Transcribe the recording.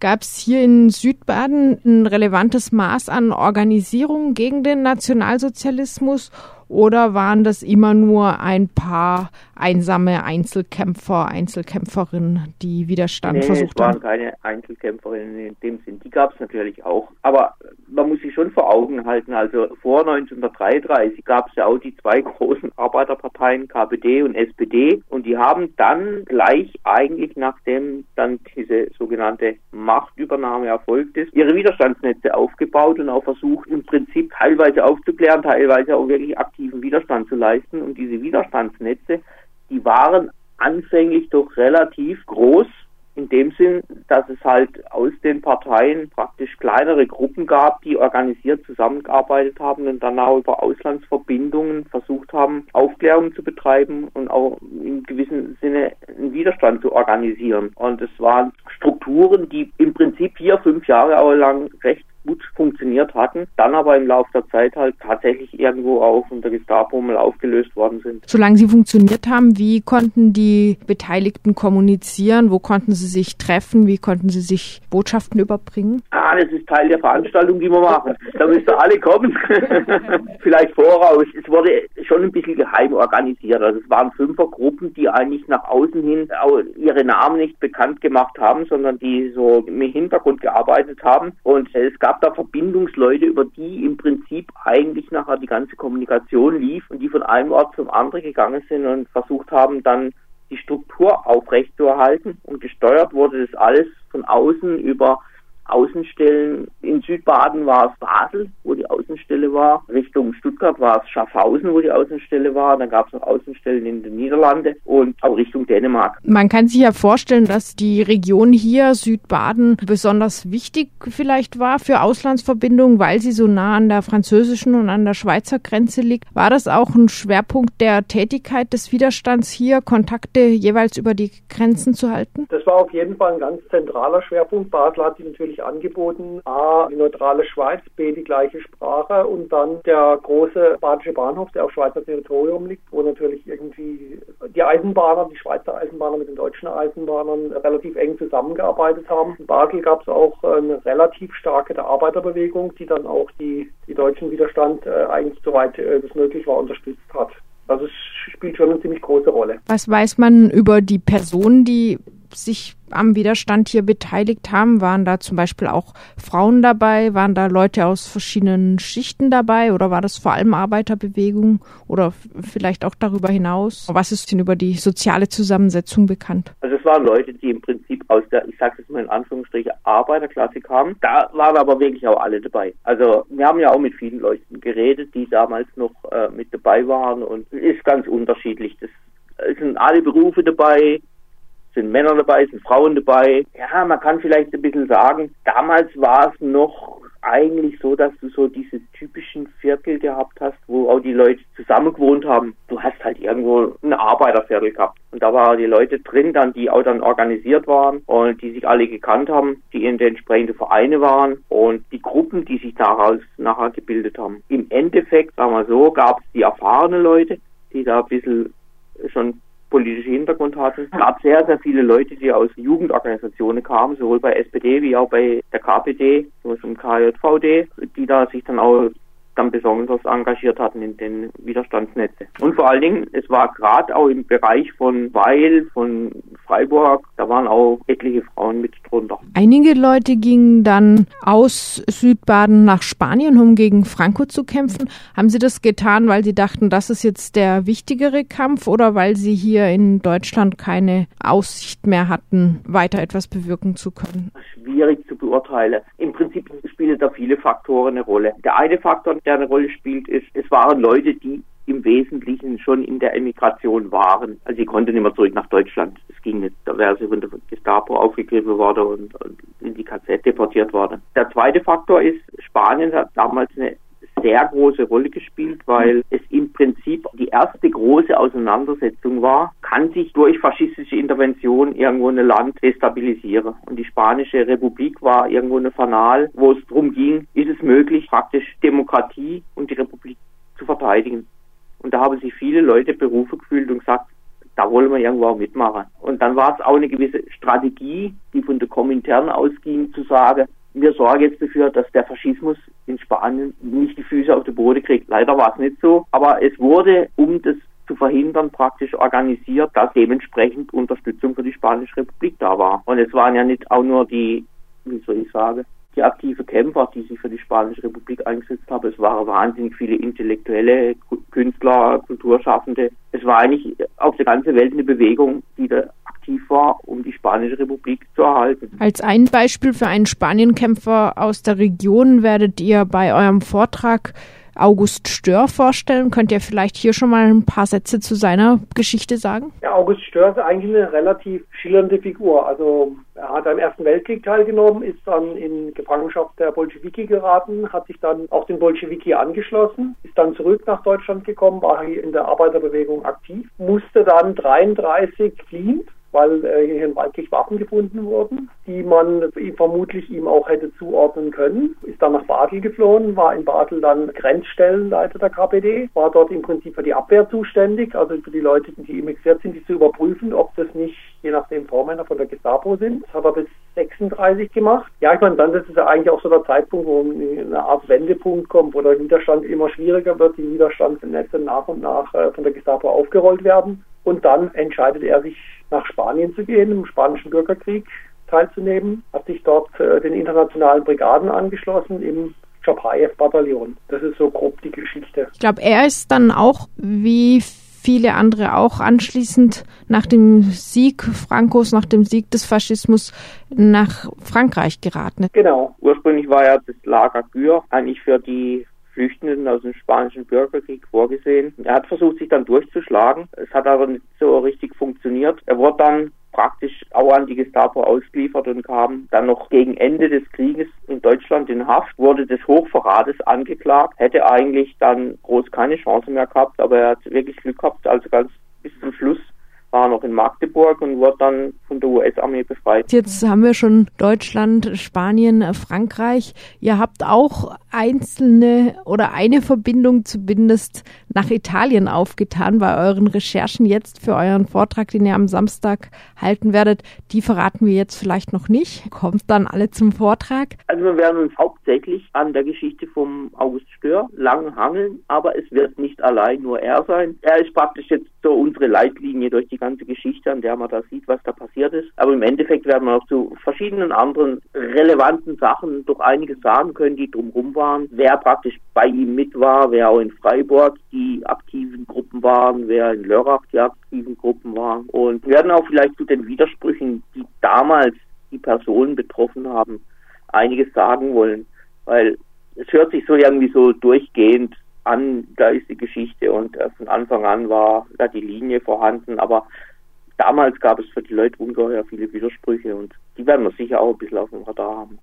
Gab es hier in Südbaden ein relevantes Maß an Organisierung gegen den Nationalsozialismus oder waren das immer nur ein paar einsame Einzelkämpfer, Einzelkämpferinnen, die Widerstand nee, versucht haben? Es waren keine Einzelkämpferinnen in dem Sinn. Die gab es natürlich auch. Aber man muss sich schon vor Augen halten, also vor 1933 gab es ja auch die zwei großen Arbeiterparteien, KPD und SPD. Und die haben dann gleich eigentlich, nachdem dann diese sogenannte Machtübernahme erfolgt ist, ihre Widerstandsnetze aufgebaut und auch versucht, im Prinzip teilweise aufzuklären, teilweise auch wirklich aktiv aktiven Widerstand zu leisten. Und diese Widerstandsnetze, die waren anfänglich doch relativ groß, in dem Sinn, dass es halt aus den Parteien praktisch kleinere Gruppen gab, die organisiert zusammengearbeitet haben und dann auch über Auslandsverbindungen versucht haben, Aufklärung zu betreiben und auch in gewissem Sinne einen Widerstand zu organisieren. Und es waren Strukturen, die im Prinzip vier, fünf Jahre lang recht gut funktioniert hatten, dann aber im Laufe der Zeit halt tatsächlich irgendwo auch unter Gestapo mal aufgelöst worden sind. Solange sie funktioniert haben, wie konnten die Beteiligten kommunizieren? Wo konnten sie sich treffen? Wie konnten sie sich Botschaften überbringen? Ah, das ist Teil der Veranstaltung, die wir machen. Da müsst ihr alle kommen. Vielleicht voraus. Es wurde schon ein bisschen geheim organisiert. Also es waren Fünfergruppen, die eigentlich nach außen hin ihre Namen nicht bekannt gemacht haben, sondern die so im Hintergrund gearbeitet haben. Und es gab da Verbindungsleute, über die im Prinzip eigentlich nachher die ganze Kommunikation lief und die von einem Ort zum anderen gegangen sind und versucht haben, dann die Struktur aufrechtzuerhalten. Und gesteuert wurde das alles von außen über Außenstellen. In Südbaden war es Basel, wo die Außenstelle war. Richtung Stuttgart war es Schaffhausen, wo die Außenstelle war. Dann gab es noch Außenstellen in den Niederlanden und auch Richtung Dänemark. Man kann sich ja vorstellen, dass die Region hier, Südbaden, besonders wichtig vielleicht war für Auslandsverbindungen, weil sie so nah an der französischen und an der Schweizer Grenze liegt. War das auch ein Schwerpunkt der Tätigkeit des Widerstands hier, Kontakte jeweils über die Grenzen zu halten? Das war auf jeden Fall ein ganz zentraler Schwerpunkt. Basel hat sich natürlich angeboten. A, die neutrale Schweiz, B, die gleiche Sprache und dann der große badische Bahnhof, der auf Schweizer Territorium liegt, wo natürlich irgendwie die Eisenbahner, die Schweizer Eisenbahner mit den deutschen Eisenbahnern relativ eng zusammengearbeitet haben. In Basel gab es auch eine relativ starke Arbeiterbewegung, die dann auch die, die deutschen Widerstand äh, eigentlich soweit äh, das möglich war unterstützt hat. Also es spielt schon eine ziemlich große Rolle. Was weiß man über die Personen, die sich am Widerstand hier beteiligt haben? Waren da zum Beispiel auch Frauen dabei? Waren da Leute aus verschiedenen Schichten dabei? Oder war das vor allem Arbeiterbewegung oder vielleicht auch darüber hinaus? Was ist denn über die soziale Zusammensetzung bekannt? Also es waren Leute, die im Prinzip aus der, ich sage jetzt mal in Anführungsstrichen, Arbeiterklasse kamen. Da waren aber wirklich auch alle dabei. Also wir haben ja auch mit vielen Leuten geredet, die damals noch äh, mit dabei waren und ist ganz unterschiedlich. Das sind alle Berufe dabei, sind Männer dabei, sind Frauen dabei. Ja, man kann vielleicht ein bisschen sagen, damals war es noch eigentlich so, dass du so diese typischen Viertel gehabt hast, wo auch die Leute zusammen gewohnt haben. Du hast halt irgendwo ein Arbeiterviertel gehabt. Und da waren die Leute drin, dann, die auch dann organisiert waren und die sich alle gekannt haben, die in den entsprechenden Vereine waren und die Gruppen, die sich daraus nachher gebildet haben. Im Endeffekt, sagen wir so, gab es die erfahrenen Leute, die da ein bisschen schon politische Hintergrund hatten. Es gab sehr, sehr viele Leute, die aus Jugendorganisationen kamen, sowohl bei SPD wie auch bei der KPD, zum KJVD, die da sich dann auch dann besonders engagiert hatten in den Widerstandsnetze. Und vor allen Dingen, es war gerade auch im Bereich von Weil, von Freiburg, da waren auch etliche Frauen mit drunter. Einige Leute gingen dann aus Südbaden nach Spanien, um gegen Franco zu kämpfen. Haben Sie das getan, weil Sie dachten, das ist jetzt der wichtigere Kampf oder weil Sie hier in Deutschland keine Aussicht mehr hatten, weiter etwas bewirken zu können? Schwierig zu beurteilen. Im Prinzip spielen da viele Faktoren eine Rolle. Der eine Faktor, der eine Rolle spielt, ist, es waren Leute, die im Wesentlichen schon in der Emigration waren. Also sie konnten nicht mehr zurück nach Deutschland. Ging. Da wäre sie von der Gestapo aufgegriffen worden und, und in die KZ deportiert worden. Der zweite Faktor ist, Spanien hat damals eine sehr große Rolle gespielt, weil es im Prinzip die erste große Auseinandersetzung war, kann sich durch faschistische Intervention irgendwo ein Land destabilisieren. Und die Spanische Republik war irgendwo eine Fanal, wo es darum ging, ist es möglich, praktisch Demokratie und die Republik zu verteidigen. Und da haben sich viele Leute berufen gefühlt und gesagt, da wollen wir irgendwo auch mitmachen. Dann war es auch eine gewisse Strategie, die von der Komintern ausging, zu sagen, wir sorgen jetzt dafür, dass der Faschismus in Spanien nicht die Füße auf den Boden kriegt. Leider war es nicht so, aber es wurde, um das zu verhindern, praktisch organisiert, dass dementsprechend Unterstützung für die Spanische Republik da war. Und es waren ja nicht auch nur die, wie soll ich sagen, die aktive Kämpfer, die sich für die Spanische Republik eingesetzt haben. Es waren wahnsinnig viele intellektuelle Künstler, Kulturschaffende. Es war eigentlich auf der ganzen Welt eine Bewegung, die da aktiv war, um die Spanische Republik zu erhalten. Als ein Beispiel für einen Spanienkämpfer aus der Region werdet ihr bei eurem Vortrag August Stör vorstellen. Könnt ihr vielleicht hier schon mal ein paar Sätze zu seiner Geschichte sagen? Ja, August Stör ist eigentlich eine relativ schillernde Figur. Also er hat am Ersten Weltkrieg teilgenommen, ist dann in Gefangenschaft der Bolschewiki geraten, hat sich dann auch den Bolschewiki angeschlossen, ist dann zurück nach Deutschland gekommen, war hier in der Arbeiterbewegung aktiv, musste dann 33 fliehen weil äh, hier in Waldkirch Waffen gefunden wurden, die man vermutlich ihm auch hätte zuordnen können. Ist dann nach Basel geflohen, war in Basel dann Grenzstellenleiter der KPD, war dort im Prinzip für die Abwehr zuständig, also für die Leute, die immixiert sind, die zu überprüfen, ob das nicht je nachdem Vormänner von der Gestapo sind. Das hat er bis 36 gemacht. Ja, ich meine, dann ist ja eigentlich auch so der Zeitpunkt, wo eine Art Wendepunkt kommt, wo der Widerstand immer schwieriger wird, die Widerstandsnetze nach und nach äh, von der Gestapo aufgerollt werden. Und dann entscheidet er sich nach Spanien zu gehen, im spanischen Bürgerkrieg teilzunehmen, hat sich dort äh, den internationalen Brigaden angeschlossen im Chapayev-Bataillon. Das ist so grob die Geschichte. Ich glaube, er ist dann auch, wie viele andere auch anschließend nach dem Sieg Frankos, nach dem Sieg des Faschismus nach Frankreich geraten. Genau. Ursprünglich war ja das Lager Gür eigentlich für die Flüchtenden aus dem spanischen Bürgerkrieg vorgesehen. Er hat versucht, sich dann durchzuschlagen. Es hat aber nicht so richtig funktioniert. Er wurde dann praktisch auch an die Gestapo ausgeliefert und kam dann noch gegen Ende des Krieges in Deutschland in Haft, wurde des Hochverrates angeklagt, hätte eigentlich dann groß keine Chance mehr gehabt, aber er hat wirklich Glück gehabt, also ganz bis zum Schluss war noch in Magdeburg und wurde dann von der US-Armee befreit. Jetzt haben wir schon Deutschland, Spanien, Frankreich. Ihr habt auch einzelne oder eine Verbindung zumindest nach Italien aufgetan bei euren Recherchen jetzt für euren Vortrag, den ihr am Samstag halten werdet. Die verraten wir jetzt vielleicht noch nicht. Kommt dann alle zum Vortrag. Also wir werden uns hauptsächlich an der Geschichte vom August Stör lang hangeln, aber es wird nicht allein nur er sein. Er ist praktisch jetzt so unsere Leitlinie durch die ganze Geschichte, an der man da sieht, was da passiert ist. Aber im Endeffekt werden wir auch zu verschiedenen anderen relevanten Sachen doch einiges sagen können, die drumherum waren. Wer praktisch bei ihm mit war, wer auch in Freiburg die aktiven Gruppen waren, wer in Lörrach die aktiven Gruppen waren. Und wir werden auch vielleicht zu den Widersprüchen, die damals die Personen betroffen haben, einiges sagen wollen. Weil es hört sich so irgendwie so durchgehend an, da ist die Geschichte und äh, von Anfang an war da die Linie vorhanden, aber damals gab es für die Leute ungeheuer viele Widersprüche und die werden wir sicher auch ein bisschen auf dem Radar haben.